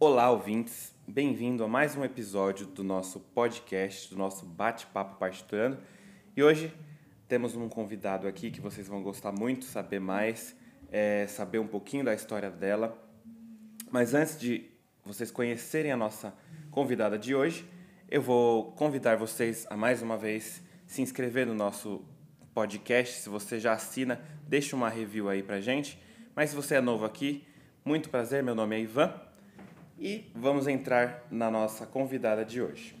Olá, ouvintes. Bem-vindo a mais um episódio do nosso podcast, do nosso bate-papo partiturando. E hoje temos um convidado aqui que vocês vão gostar muito, saber mais, é, saber um pouquinho da história dela. Mas antes de vocês conhecerem a nossa convidada de hoje, eu vou convidar vocês a mais uma vez se inscrever no nosso podcast. Se você já assina, deixa uma review aí pra gente. Mas se você é novo aqui, muito prazer, meu nome é Ivan e vamos entrar na nossa convidada de hoje.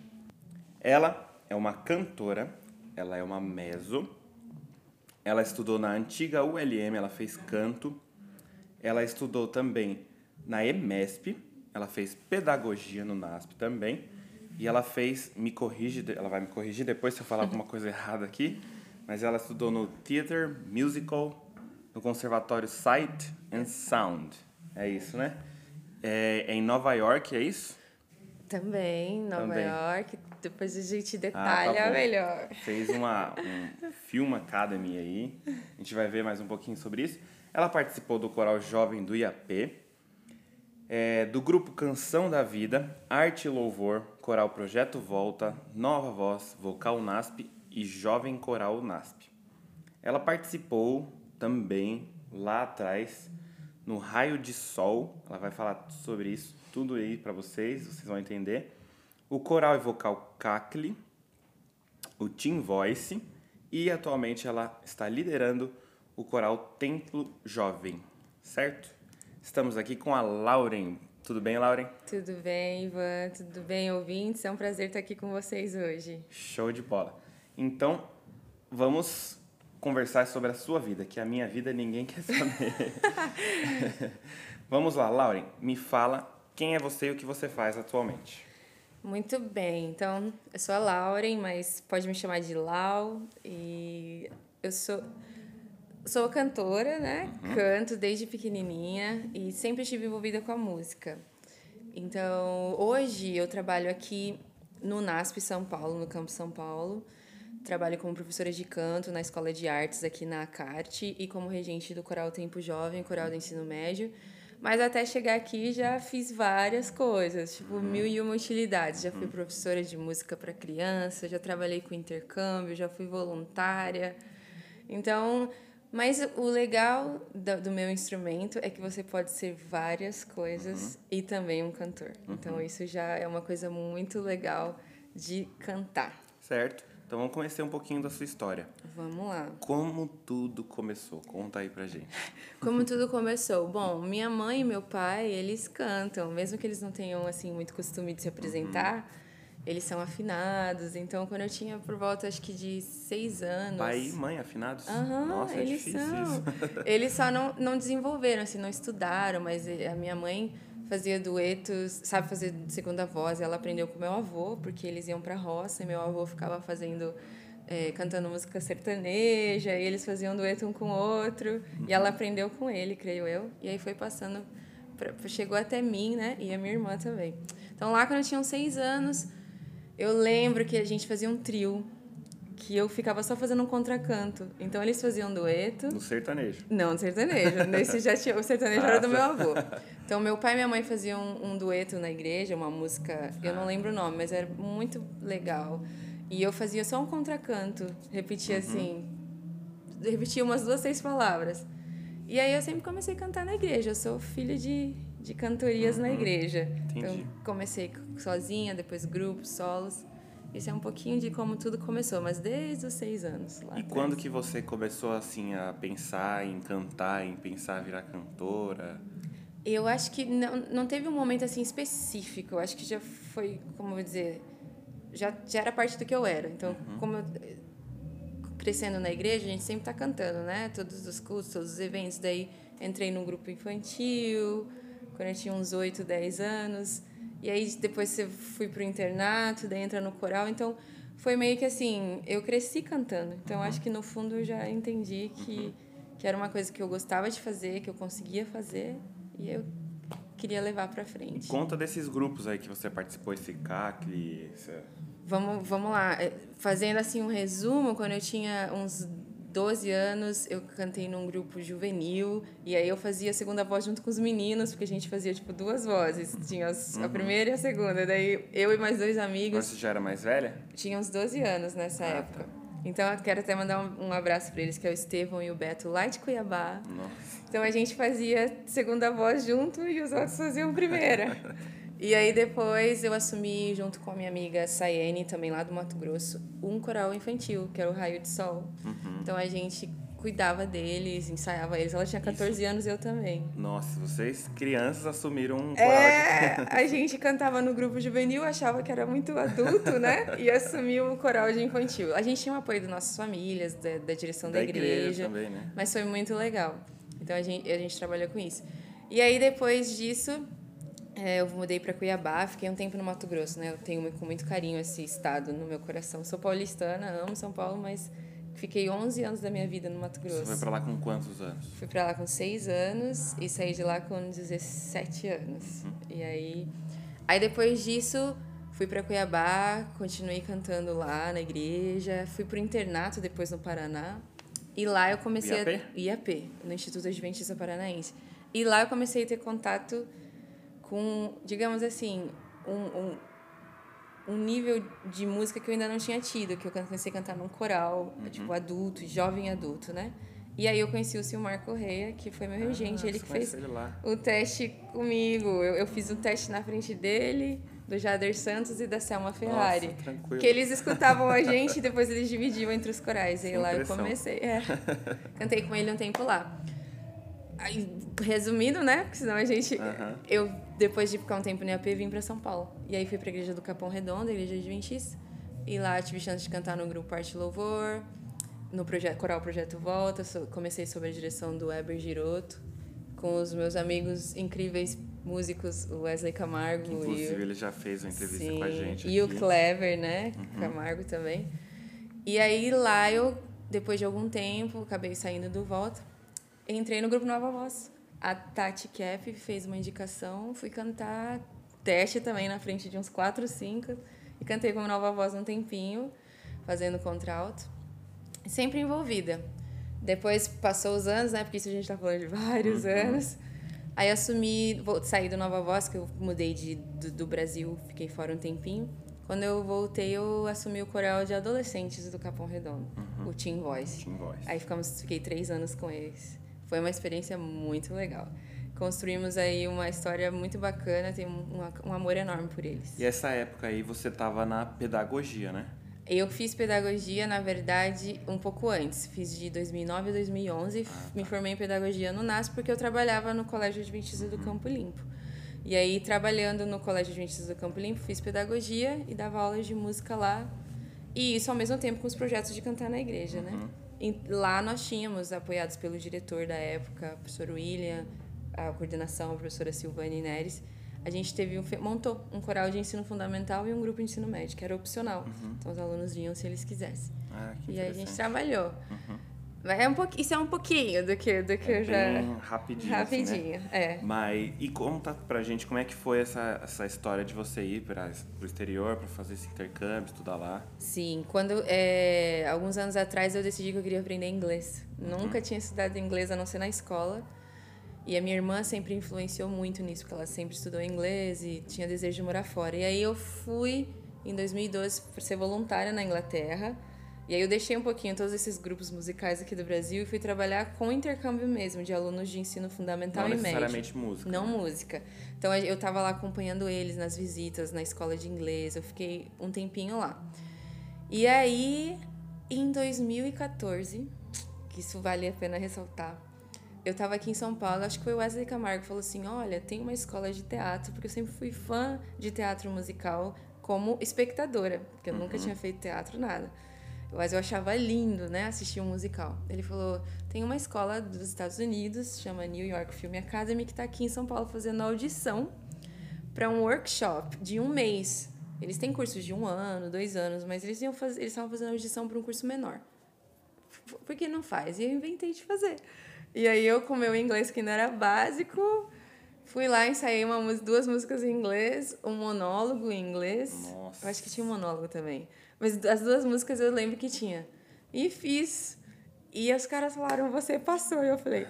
Ela é uma cantora, ela é uma meso, ela estudou na antiga ULM, ela fez canto, ela estudou também na EMESP, ela fez pedagogia no NASP também, e ela fez, me corrige, ela vai me corrigir depois se eu falar alguma coisa errada aqui, mas ela estudou no Theater Musical, no Conservatório Sight and Sound. É isso, né? É, é em Nova York, é isso? Também, Nova Também. York. Depois a gente Ah, detalha tá bom. melhor. Fez uma um Film Academy aí. A gente vai ver mais um pouquinho sobre isso. Ela participou do coral jovem do IAP, é, do grupo Canção da Vida, Arte e Louvor, Coral Projeto Volta, Nova Voz, Vocal NASP e Jovem Coral NASP. Ela participou também lá atrás no Raio de Sol. Ela vai falar sobre isso tudo aí para vocês, vocês vão entender. O coral e vocal Cacle, o Team Voice e atualmente ela está liderando o coral Templo Jovem, certo? Estamos aqui com a Lauren. Tudo bem, Lauren? Tudo bem, Ivan? Tudo bem, ouvintes? É um prazer estar aqui com vocês hoje. Show de bola. Então, vamos conversar sobre a sua vida, que a minha vida ninguém quer saber. vamos lá, Lauren, me fala quem é você e o que você faz atualmente. Muito bem, então eu sou a Lauren, mas pode me chamar de Lau. E eu sou, sou cantora, né? Canto desde pequenininha e sempre estive envolvida com a música. Então, hoje eu trabalho aqui no NASP São Paulo, no Campo São Paulo. Trabalho como professora de canto na Escola de Artes aqui na ACART e como regente do Coral Tempo Jovem, Coral do Ensino Médio. Mas até chegar aqui já fiz várias coisas, tipo mil e uma utilidades. Já fui professora de música para criança, já trabalhei com intercâmbio, já fui voluntária. Então, mas o legal do, do meu instrumento é que você pode ser várias coisas e também um cantor. Então, isso já é uma coisa muito legal de cantar. Certo? Então vamos conhecer um pouquinho da sua história. Vamos lá. Como tudo começou? Conta aí pra gente. Como tudo começou? Bom, minha mãe e meu pai, eles cantam, mesmo que eles não tenham assim muito costume de se apresentar, eles são afinados. Então, quando eu tinha por volta acho que de seis anos, Pai e mãe afinados? Aham, Nossa, é eles difícil são. isso. Eles só não, não desenvolveram, assim, não estudaram, mas a minha mãe fazia duetos, sabe fazer segunda voz, ela aprendeu com meu avô, porque eles iam pra roça e meu avô ficava fazendo, eh, cantando música sertaneja, e eles faziam dueto um com o outro, e ela aprendeu com ele, creio eu, e aí foi passando, pra, chegou até mim, né, e a minha irmã também. Então lá quando eu tinha uns seis anos, eu lembro que a gente fazia um trio, que eu ficava só fazendo um contracanto. Então eles faziam dueto. No sertanejo. Não, no sertanejo. Nesse já tinha, o sertanejo Ah, era do meu tá. avô. Então meu pai e minha mãe faziam um, um dueto na igreja, uma música, eu Ah. não lembro o nome, mas era muito legal. E eu fazia só um contracanto, repetia Uhum. assim, repetia umas duas, três palavras. E aí eu sempre comecei a cantar na igreja. Eu sou filha de, de cantorias na igreja. Uhum. Entendi. Então comecei sozinha, depois grupos, solos. Isso é um pouquinho de como tudo começou, mas desde os seis anos. Lá E atrás. quando que você começou assim a pensar em cantar, em pensar em virar cantora? Eu acho que não, não teve um momento assim específico. Eu acho que já foi, como eu vou dizer, já, já era parte do que eu era. Então, como eu, crescendo na igreja, a gente sempre tá cantando, né? Todos os cultos, todos os eventos. Daí entrei num grupo infantil, quando eu tinha uns 8, 10 anos. E aí depois você fui pro internato, daí entra no coral. Então, foi meio que assim, eu cresci cantando. Então, acho que no fundo eu já entendi que, que era uma coisa que eu gostava de fazer, que eu conseguia fazer. E eu queria levar para frente. Conta desses grupos aí que você participou, esse CACLI, esse... Vamos, vamos lá. É, Fazendo assim um resumo, quando eu tinha uns 12 anos, eu cantei num grupo juvenil. E aí eu fazia a segunda voz junto com os meninos, porque a gente fazia, tipo, duas vozes. Tinha as, uhum. a primeira e a segunda. Daí eu e mais dois amigos. Você já era mais velha? Tinha uns 12 anos nessa ah, época. Tá. Então eu quero até mandar um, um abraço para eles, que é o Estevão e o Beto, lá de Cuiabá. Nossa. Então a gente fazia segunda voz junto e os outros faziam primeira. E aí depois eu assumi, junto com a minha amiga Sayene, também lá do Mato Grosso, um coral infantil, que era o Raio de Sol. Uhum. Então a gente cuidava deles, ensaiava eles. Ela tinha 14 Isso. anos e eu também. Nossa, vocês crianças assumiram um coral. É, a gente cantava no grupo juvenil, achava que era muito adulto, né? E assumiu o coral de infantil. A gente tinha o apoio das nossas famílias, da, da direção da, da igreja, igreja também, né? mas foi muito legal. Então a gente, a gente trabalhou com isso. E aí depois disso, é, eu mudei para Cuiabá, fiquei um tempo no Mato Grosso, né? Eu tenho com muito carinho esse estado no meu coração. Sou paulistana, amo São Paulo, mas fiquei 11 anos da minha vida no Mato Grosso. Você foi para lá com quantos anos? Fui para lá com 6 anos e saí de lá com 17 anos. Uhum. E aí, aí depois disso, fui para Cuiabá, continuei cantando lá na igreja, fui pro internato depois no Paraná. E lá eu comecei IAP? a IAP, no Instituto Adventista Paranaense. E lá eu comecei a ter contato com, digamos assim, um, um, um, nível de música que eu ainda não tinha tido, que eu comecei a cantar num coral, uhum. tipo, adulto, jovem adulto, né? E aí eu conheci o Silmar Correia, que foi meu regente, ah, ele que fez ele o teste comigo. Eu, eu fiz o um teste na frente dele, do Jader Santos e da Selma Ferrari. Nossa, tranquilo. Que eles escutavam a gente e depois eles dividiam entre os corais. E aí lá eu comecei. É. Cantei com ele um tempo lá. Aí, resumindo, né? Porque senão a gente. Uhum. Eu, depois de ficar um tempo no IAP, vim para São Paulo. E aí fui para a igreja do Capão Redondo, a igreja adventista. E lá tive chance de cantar no grupo Arte Louvor, no projeto, coral Projeto Volta. Comecei sob a direção do Weber Giroto, com os meus amigos incríveis músicos, o Wesley Camargo. Que, inclusive, o... ele já fez uma entrevista Sim, com a gente. E aqui. o Clever, né? Uhum. Camargo também. E aí lá eu, depois de algum tempo, acabei saindo do Volta entrei no grupo Nova Voz. A Tati Keff fez uma indicação, fui cantar teste também na frente de uns quatro, cinco. E cantei como Nova Voz um tempinho, fazendo contralto. Sempre envolvida. Depois passou os anos, né? Porque isso a gente está falando de vários uhum. anos. Aí assumi, vou, saí do Nova Voz, que eu mudei de, do, do, Brasil, fiquei fora um tempinho. Quando eu voltei, eu assumi o coral de adolescentes do Capão Redondo, uhum. o Team Voice. Team Voice. Aí ficamos, fiquei três anos com eles. Foi uma experiência muito legal. Construímos aí uma história muito bacana, tenho um, um amor enorme por eles. E essa época aí você estava na pedagogia, né? Eu fiz pedagogia, na verdade, um pouco antes. Fiz de 2009 a 2011. Ah, tá. Me formei em pedagogia no NAS porque eu trabalhava no Colégio Adventista uhum. do Campo Limpo. E aí, trabalhando no Colégio Adventista do Campo Limpo, fiz pedagogia e dava aulas de música lá. E isso ao mesmo tempo com os projetos de cantar na igreja, né? uhum. né? Lá nós tínhamos, apoiados pelo diretor da época, o professor William, a coordenação, a professora Silvane Neres, a gente teve um, montou um coral de ensino fundamental e um grupo de ensino médio, que era opcional. Uhum. Então os alunos vinham se eles quisessem. Ah, e aí a gente trabalhou. Uhum. É um pouquinho, isso é um pouquinho do que, do que é eu já. Rapidinho. Rapidinho, assim, né? é. Mas e conta pra gente como é que foi essa, essa história de você ir para o exterior para fazer esse intercâmbio, estudar lá? Sim, quando é, alguns anos atrás eu decidi que eu queria aprender inglês. Uhum. Nunca tinha estudado inglês a não ser na escola. E a minha irmã sempre influenciou muito nisso, porque ela sempre estudou inglês e tinha desejo de morar fora. E aí eu fui em 2012 para ser voluntária na Inglaterra e aí eu deixei um pouquinho todos esses grupos musicais aqui do Brasil e fui trabalhar com intercâmbio mesmo, de alunos de ensino fundamental Não e médio. Não necessariamente música. Não né? música. Então eu estava lá acompanhando eles nas visitas, na escola de inglês, eu fiquei um tempinho lá. E aí, em 2014, que isso vale a pena ressaltar, eu estava aqui em São Paulo, acho que foi o Wesley Camargo que falou assim: Olha, tem uma escola de teatro, porque eu sempre fui fã de teatro musical como espectadora, porque eu uhum. nunca tinha feito teatro, nada. Mas eu achava lindo, né, assistir um musical. Ele falou: tem uma escola dos Estados Unidos, chama New York Film Academy, que está aqui em São Paulo fazendo audição para um workshop de um mês. Eles têm cursos de um ano, dois anos, mas eles iam fazer, eles estavam fazendo audição para um curso menor. Por que não faz? E eu inventei de fazer. E aí eu, com meu inglês que ainda era básico, fui lá, ensaiei uma, duas músicas em inglês, um monólogo em inglês. Nossa. Eu acho que tinha um monólogo também. Mas as duas músicas eu lembro que tinha. E fiz. E os caras falaram, você passou. E eu falei,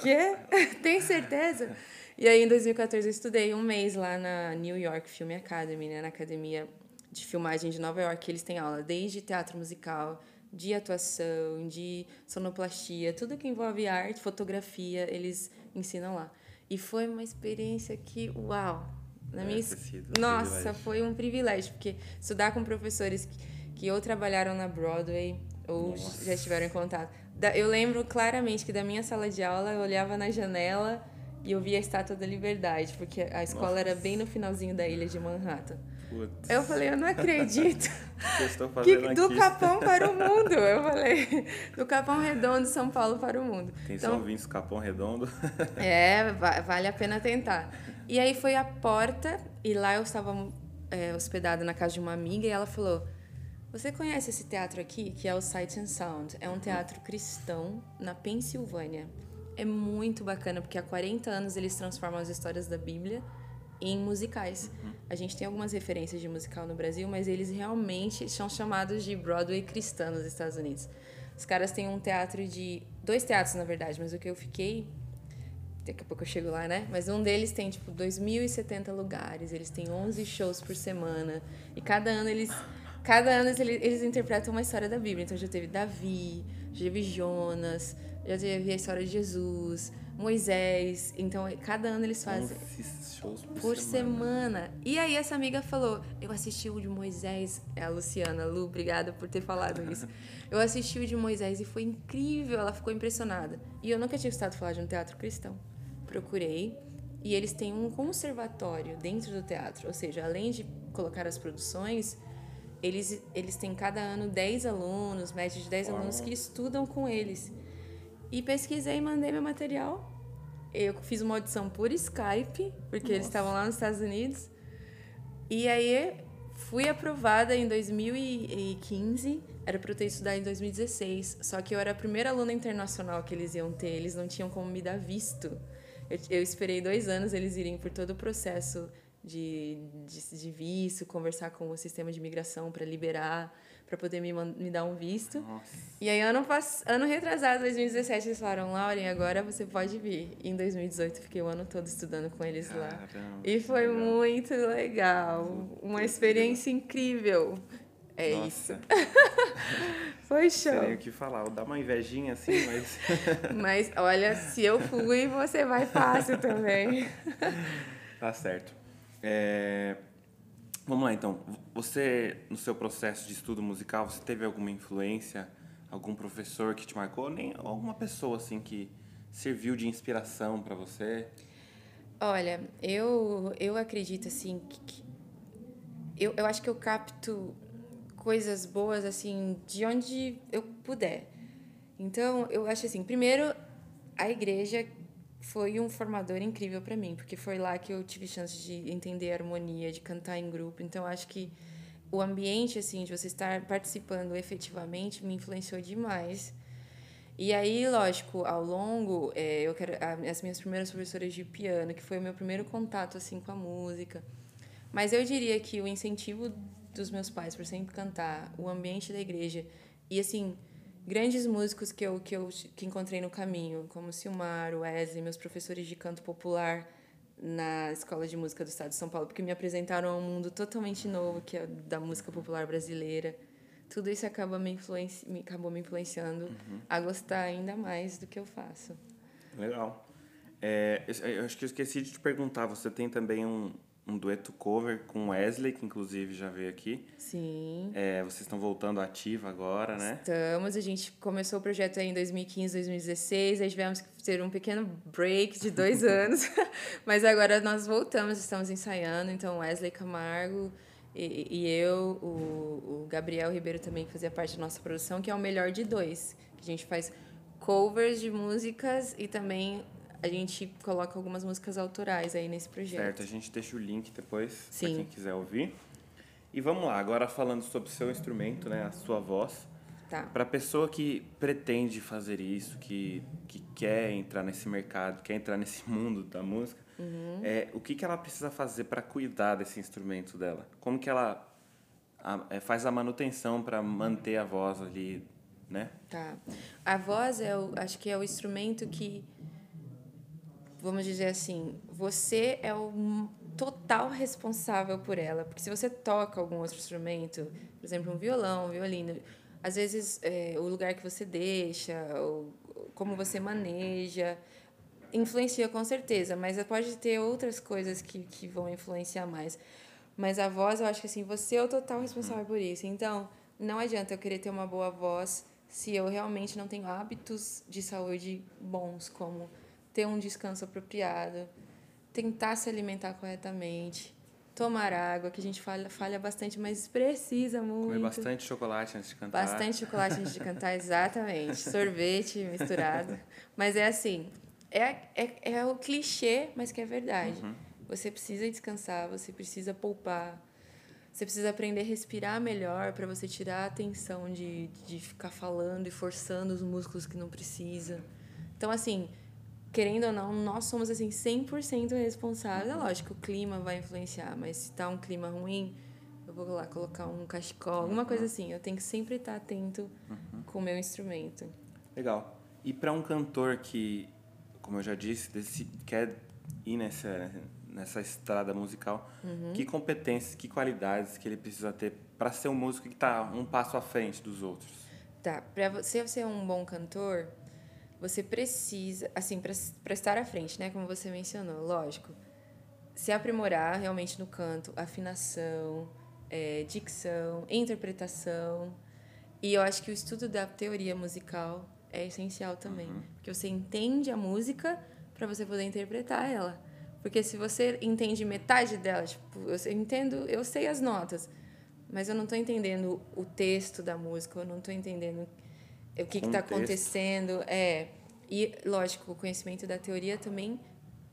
quê? Tem certeza? E aí, em 2014, eu estudei um mês lá na New York Film Academy, né? Na academia de filmagem de Nova York. Eles têm aula desde teatro musical, de atuação, de sonoplastia, tudo que envolve arte, fotografia, eles ensinam lá. E foi uma experiência que, uau! Na minha... Nossa, foi um privilégio, porque estudar com professores que, que ou trabalharam na Broadway ou Nossa. já estiveram em contato. Eu lembro claramente que da minha sala de aula eu olhava na janela e eu via a Estátua da Liberdade, porque a escola Nossa. era bem no finalzinho da ilha de Manhattan. Putz. Eu falei, eu não acredito. que eu estou fazendo que, do Capão para o mundo. Eu falei, do Capão Redondo, São Paulo para o mundo. Tem então, ouvintes Capão Redondo. é, vale a pena tentar. E aí foi a porta, e lá eu estava é, hospedada na casa de uma amiga, e ela falou: Você conhece esse teatro aqui, que é o Sight and Sound? É um teatro cristão na Pensilvânia. É muito bacana, porque há 40 anos eles transformam as histórias da Bíblia em musicais. A gente tem algumas referências de musical no Brasil, mas eles realmente são chamados de Broadway cristã nos Estados Unidos. Os caras têm um teatro de. Dois teatros, na verdade, mas o que eu fiquei. Daqui a pouco eu chego lá, né? Mas um deles tem, tipo, 2.070 lugares, eles têm 11 shows por semana. E cada ano eles. Cada ano eles, eles interpretam uma história da Bíblia. Então já teve Davi, já teve Jonas, já teve a história de Jesus, Moisés. Então, cada ano eles fazem. shows por, por semana. semana. E aí, essa amiga falou: Eu assisti o de Moisés. É a Luciana. Lu, obrigada por ter falado isso. eu assisti o de Moisés e foi incrível. Ela ficou impressionada. E eu nunca tinha escutado falar de um teatro cristão. Procurei. E eles têm um conservatório dentro do teatro. Ou seja, além de colocar as produções. Eles, eles têm cada ano 10 alunos, média de 10 alunos que estudam com eles. E pesquisei e mandei meu material. Eu fiz uma audição por Skype, porque Nossa. eles estavam lá nos Estados Unidos. E aí fui aprovada em 2015. Era para eu ter estudado em 2016. Só que eu era a primeira aluna internacional que eles iam ter. Eles não tinham como me dar visto. Eu, eu esperei dois anos eles irem por todo o processo de, de, de visto, conversar com o sistema de imigração para liberar para poder me, me dar um visto. Nossa. E aí, ano, ano retrasado, 2017, eles falaram, Lauren, agora você pode vir. E em 2018, fiquei o ano todo estudando com eles Caramba, lá. E foi legal. muito legal. Uma experiência incrível. É Nossa. isso. foi show. Não sei o que falar. Dá uma invejinha assim, mas. mas olha, se eu fui, você vai fácil também. tá certo. É, Vamos lá, então. Você, no seu processo de estudo musical, você teve alguma influência, algum professor que te marcou, nem alguma pessoa assim que serviu de inspiração para você? Olha, eu eu acredito assim que eu, eu acho que eu capto coisas boas assim de onde eu puder. Então, eu acho assim, primeiro a igreja foi um formador incrível para mim, porque foi lá que eu tive chance de entender a harmonia, de cantar em grupo. Então acho que o ambiente assim de você estar participando efetivamente me influenciou demais. E aí, lógico, ao longo, é, eu quero as minhas primeiras professoras de piano, que foi o meu primeiro contato assim com a música. Mas eu diria que o incentivo dos meus pais por sempre cantar, o ambiente da igreja e assim, grandes músicos que eu, que eu que encontrei no caminho, como Silmar, Wesley, meus professores de canto popular na Escola de Música do Estado de São Paulo, porque me apresentaram a um mundo totalmente novo, que é da música popular brasileira. Tudo isso acaba me influenci... acabou me influenciando uhum. a gostar ainda mais do que eu faço. Legal. É, eu acho que eu esqueci de te perguntar, você tem também um, um dueto cover com Wesley, que inclusive já veio aqui. Sim. É, vocês estão voltando ativa agora, né? Estamos. A gente começou o projeto aí em 2015, 2016. Aí tivemos que ter um pequeno break de dois anos. Mas agora nós voltamos, estamos ensaiando. Então, Wesley Camargo e, e eu, o, o Gabriel Ribeiro também, que fazia parte da nossa produção, que é o melhor de dois. Que a gente faz covers de músicas e também a gente coloca algumas músicas autorais aí nesse projeto. Certo, a gente deixa o link depois para quem quiser ouvir. E vamos lá, agora falando sobre o seu instrumento, né, a sua voz. Tá. Para a pessoa que pretende fazer isso, que, que quer entrar nesse mercado, quer entrar nesse mundo da música, uhum. é, o que, que ela precisa fazer para cuidar desse instrumento dela? Como que ela a, é, faz a manutenção para manter a voz ali né? Tá. A voz é o, acho que é o instrumento que vamos dizer assim, você é o total responsável por ela, porque se você toca algum outro instrumento, por exemplo, um violão, um violino, às vezes é, o lugar que você deixa, ou como você maneja, influencia com certeza, mas pode ter outras coisas que, que vão influenciar mais. Mas a voz, eu acho que assim, você é o total responsável por isso. Então, não adianta eu querer ter uma boa voz se eu realmente não tenho hábitos de saúde bons, como ter um descanso apropriado, tentar se alimentar corretamente, tomar água, que a gente falha, falha bastante, mas precisa muito. Comer bastante chocolate antes de cantar. Bastante chocolate antes de cantar, exatamente. Sorvete misturado. Mas é assim, é, é, é o clichê, mas que é verdade. Uhum. Você precisa descansar, você precisa poupar, você precisa aprender a respirar melhor para você tirar a tensão de, de ficar falando e forçando os músculos que não precisa. Então, assim, querendo ou não, nós somos assim 100% responsáveis. É lógico, o clima vai influenciar, mas se tá um clima ruim, eu vou lá colocar um cachecol, alguma coisa assim. Eu tenho que sempre estar atento uhum. com o meu instrumento. Legal. E para um cantor que, como eu já disse, quer ir nessa nessa estrada musical, uhum. que competências, que qualidades que ele precisa ter para ser um músico que está um passo à frente dos outros? Tá, para você ser um bom cantor, você precisa, assim, para estar à frente, né, como você mencionou, lógico, se aprimorar realmente no canto, afinação, é, dicção, interpretação. E eu acho que o estudo da teoria musical é essencial também, uhum. porque você entende a música para você poder interpretar ela. Porque se você entende metade dela, tipo, eu entendo, eu sei as notas, mas eu não estou entendendo o texto da música, eu não estou entendendo o que está acontecendo. É, e, lógico, o conhecimento da teoria também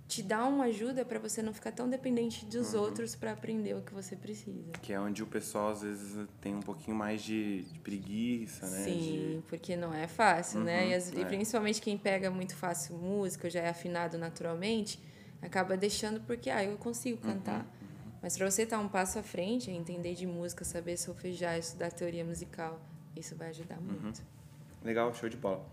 te dá uma ajuda para você não ficar tão dependente dos uhum. outros para aprender o que você precisa. Que é onde o pessoal às vezes tem um pouquinho mais de, de preguiça, né? Sim, de... porque não é fácil, né? uhum, né? E, as, é. e, principalmente quem pega muito fácil música, já é afinado naturalmente, acaba deixando porque, ah, eu consigo cantar. Uhum. Mas para você estar um passo à frente, entender de música, saber solfejar, estudar teoria musical, isso vai ajudar uhum. muito. Legal, show de bola.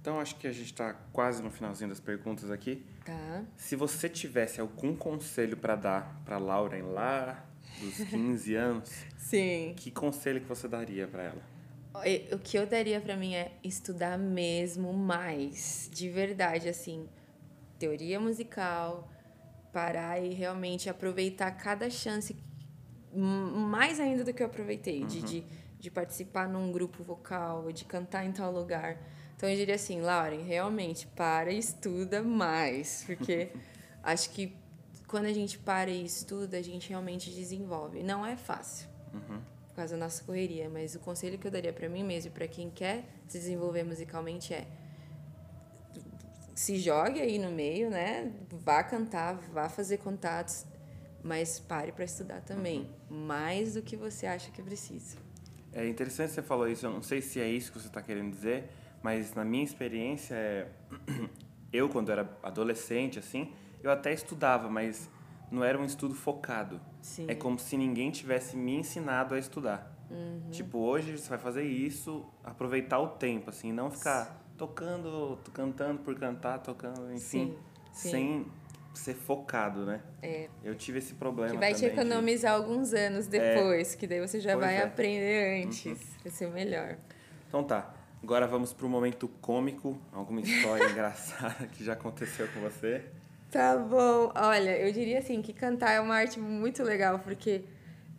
Então, acho que a gente está quase no finalzinho das perguntas aqui. Tá. Se você tivesse algum conselho para dar para Lauren lá dos 15 anos, Sim. que conselho que você daria para ela? O que eu daria para mim é estudar mesmo mais, de verdade, assim, teoria musical, parar e realmente aproveitar cada chance, mais ainda do que eu aproveitei, uhum. de, de, de, participar num grupo vocal, de cantar em tal lugar. Então eu diria assim, Lauren, realmente para e estuda mais, porque acho que quando a gente para e estuda, a gente realmente desenvolve. Não é fácil. Uhum. Por causa da nossa correria, mas o conselho que eu daria para mim mesmo e para quem quer se desenvolver musicalmente é se jogue aí no meio, né? Vá cantar, vá fazer contatos, mas pare para estudar também, mais do que você acha que precisa. É interessante você falou isso, eu não sei se é isso que você está querendo dizer, mas na minha experiência, é... eu quando era adolescente, assim, eu até estudava, mas não era um estudo focado. Sim. É como se ninguém tivesse me ensinado a estudar. Uhum. Tipo, hoje você vai fazer isso, aproveitar o tempo, assim, não ficar tocando, cantando por cantar, tocando, enfim, sim, sim. sem ser focado, né? É. Eu tive esse problema Que vai te economizar de... alguns anos depois, é. que daí você já pois vai é. aprender antes, uhum. vai ser melhor. Então tá, agora vamos para o momento cômico, alguma história engraçada que já aconteceu com você. Tá bom. Olha, eu diria assim que cantar é uma arte muito legal, porque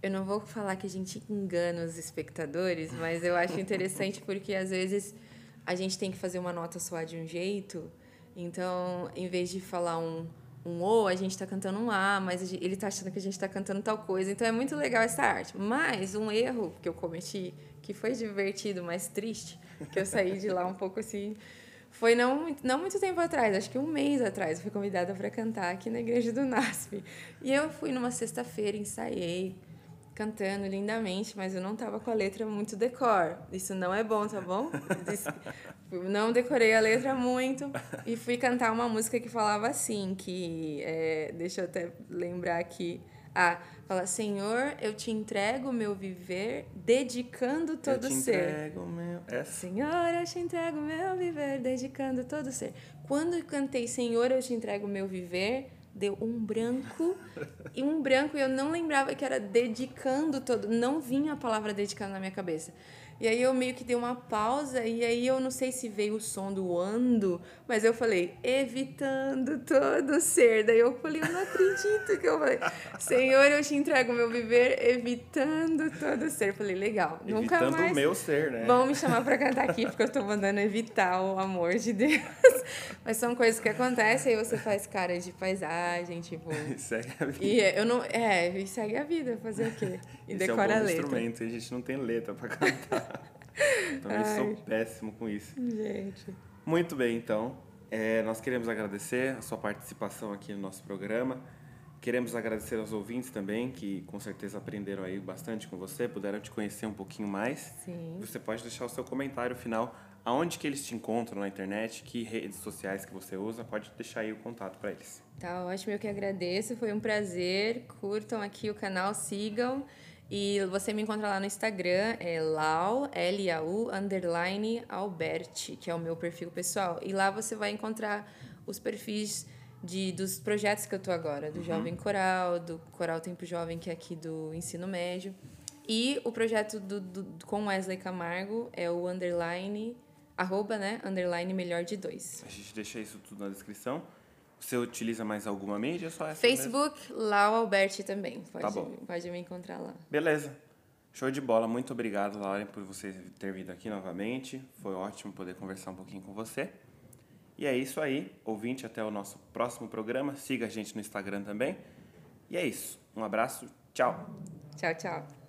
eu não vou falar que a gente engana os espectadores, mas eu acho interessante porque às vezes a gente tem que fazer uma nota soar de um jeito. Então, em vez de falar um, um O, a gente está cantando um A, mas ele está achando que a gente está cantando tal coisa. Então, é muito legal essa arte. Mas um erro que eu cometi, que foi divertido, mas triste, que eu saí de lá um pouco assim, foi não, não muito tempo atrás, acho que um mês atrás, eu fui convidada para cantar aqui na igreja do NASP. E eu fui numa sexta-feira, ensaiei cantando lindamente, mas eu não tava com a letra muito decor. Isso não é bom, tá bom? Não decorei a letra muito e fui cantar uma música que falava assim, que é, deixa eu até lembrar aqui, Ah, fala, Senhor, eu te entrego o meu viver, dedicando todo eu te ser. entrego meu... Essa. Senhor, eu te entrego o meu viver, dedicando todo ser. Quando eu cantei Senhor, eu te entrego o meu viver, deu um branco e um branco e eu não lembrava que era dedicando todo, não vinha a palavra dedicando na minha cabeça. E aí eu meio que dei uma pausa e aí eu não sei se veio o som do ando, mas eu falei, evitando todo ser. Daí eu falei, eu não acredito que eu falei, Senhor, eu te entrego o meu viver, evitando todo ser. Eu falei, legal, Evitando nunca mais. o meu ser, né? Vão me chamar pra cantar aqui, porque eu tô mandando evitar o amor de Deus. Mas são coisas que acontecem, aí você faz cara de paisagem, tipo. Segue a vida. E eu não. É, e segue a vida, fazer o quê? E Esse decora é um a letra. instrumento, a gente não tem letra pra cantar. Também sou Ai. péssimo com isso. Gente. Muito bem, então. É, nós queremos agradecer a sua participação aqui no nosso programa. Queremos agradecer aos ouvintes também, que com certeza aprenderam aí bastante com você, puderam te conhecer um pouquinho mais. Sim. Você pode deixar o seu comentário final, aonde que eles te encontram na internet, que redes sociais que você usa, pode deixar aí o contato para eles. Tá ótimo, eu que agradeço. Foi um prazer. Curtam aqui o canal, sigam. E você me encontra lá no Instagram, é lau, L-A-U, underline, Alberti, que é o meu perfil pessoal. E lá você vai encontrar os perfis de, dos projetos que eu tô agora, do Jovem Coral, do Coral Tempo Jovem, que é aqui do ensino médio. E o projeto do, do, com Wesley Camargo é o underline, arroba, né, underline melhor de dois. A gente deixa isso tudo na descrição. Você utiliza mais alguma mídia? Só essa mesmo? Facebook, Lau Alberti também. Pode, Tá bom. pode me encontrar lá. Beleza. Show de bola. Muito obrigado, Lauren, por você ter vindo aqui novamente. Foi ótimo poder conversar um pouquinho com você. E é isso aí. Ouvinte, até o nosso próximo programa. Siga a gente no Instagram também. E é isso. Um abraço. Tchau. Tchau, tchau.